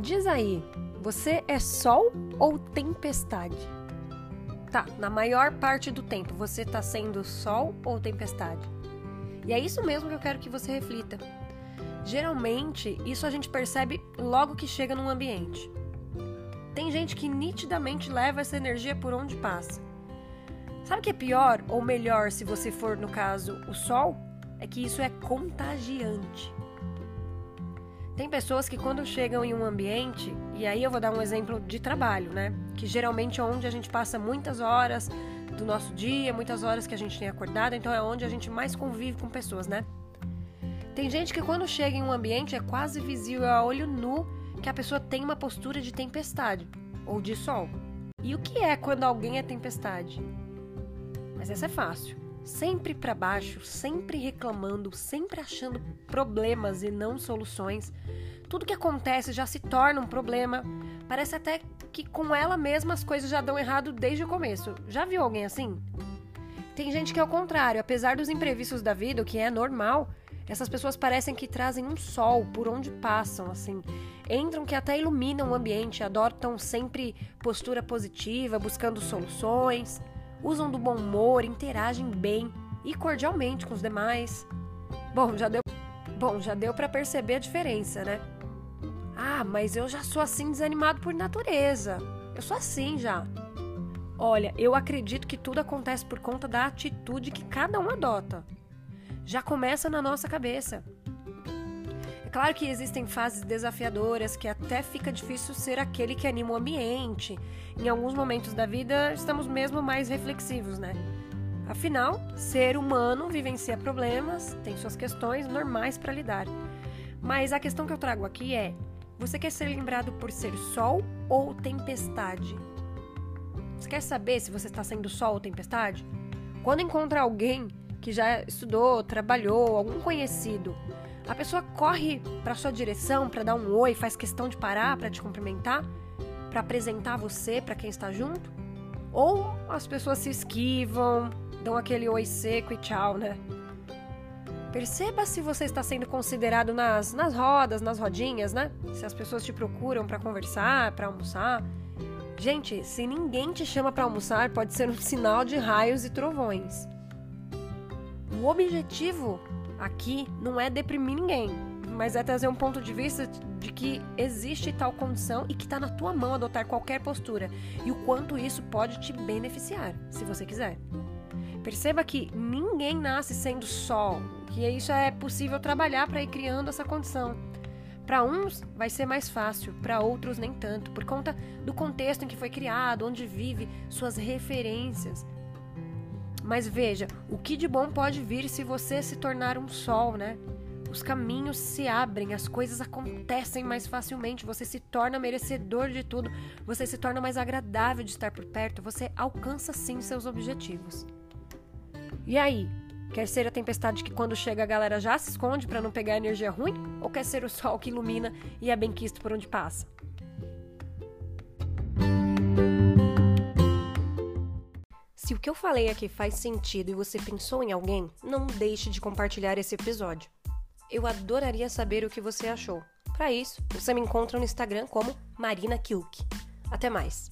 Diz aí, você é sol ou tempestade? Tá, na maior parte do tempo, você tá sendo sol ou tempestade? E é isso mesmo que eu quero que você reflita. Geralmente, isso a gente percebe logo que chega num ambiente. Tem gente que nitidamente leva essa energia por onde passa. Sabe o que é pior ou melhor se você for, no caso, o sol? É que isso é contagiante. Tem pessoas que quando chegam em um ambiente, e aí eu vou dar um exemplo de trabalho, né? Que geralmente é onde a gente passa muitas horas do nosso dia, muitas horas que a gente tem acordado, então é onde a gente mais convive com pessoas, né? Tem gente que quando chega em um ambiente é quase visível a olho nu que a pessoa tem uma postura de tempestade ou de sol. E o que é quando alguém é tempestade? Mas essa é fácil. Sempre para baixo, sempre reclamando, sempre achando problemas e não soluções. Tudo que acontece já se torna um problema. Parece até que com ela mesma as coisas já dão errado desde o começo. Já viu alguém assim? Tem gente que é o contrário, apesar dos imprevistos da vida, o que é normal, essas pessoas parecem que trazem um sol por onde passam, assim. Entram que até iluminam o ambiente, adotam sempre postura positiva, buscando soluções, usam do bom humor, interagem bem e cordialmente com os demais. Bom, já deu, bom, já deu para perceber a diferença, né? Ah, mas eu já sou assim desanimado por natureza. Eu sou assim já. Olha, eu acredito que tudo acontece por conta da atitude que cada um adota já começa na nossa cabeça. Claro que existem fases desafiadoras que até fica difícil ser aquele que anima o ambiente. Em alguns momentos da vida estamos mesmo mais reflexivos, né? Afinal, ser humano vivencia problemas, tem suas questões normais para lidar. Mas a questão que eu trago aqui é: você quer ser lembrado por ser sol ou tempestade? Você quer saber se você está sendo sol ou tempestade? Quando encontra alguém que já estudou, trabalhou, algum conhecido, a pessoa corre para sua direção para dar um oi, faz questão de parar para te cumprimentar, para apresentar você para quem está junto? Ou as pessoas se esquivam, dão aquele oi seco e tchau, né? Perceba se você está sendo considerado nas, nas rodas, nas rodinhas, né? Se as pessoas te procuram para conversar, para almoçar. Gente, se ninguém te chama para almoçar, pode ser um sinal de raios e trovões. O objetivo aqui não é deprimir ninguém, mas é trazer um ponto de vista de que existe tal condição e que está na tua mão adotar qualquer postura e o quanto isso pode te beneficiar, se você quiser. Perceba que ninguém nasce sendo sol, que isso é possível trabalhar para ir criando essa condição. Para uns vai ser mais fácil, para outros nem tanto, por conta do contexto em que foi criado, onde vive, suas referências, mas veja, o que de bom pode vir se você se tornar um sol, né? Os caminhos se abrem, as coisas acontecem mais facilmente, você se torna merecedor de tudo, você se torna mais agradável de estar por perto, você alcança sim seus objetivos. E aí, quer ser a tempestade que quando chega a galera já se esconde para não pegar energia ruim? Ou quer ser o sol que ilumina e é bem quisto por onde passa? Se o que eu falei aqui faz sentido e você pensou em alguém, não deixe de compartilhar esse episódio. Eu adoraria saber o que você achou. Para isso, você me encontra no Instagram como Marina Kilk. Até mais!